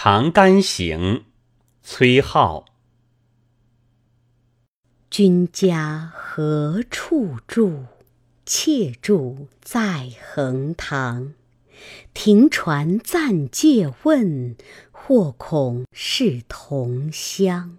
长干行崔颢君家何处住？妾住在横塘。停船暂借问或恐是同乡。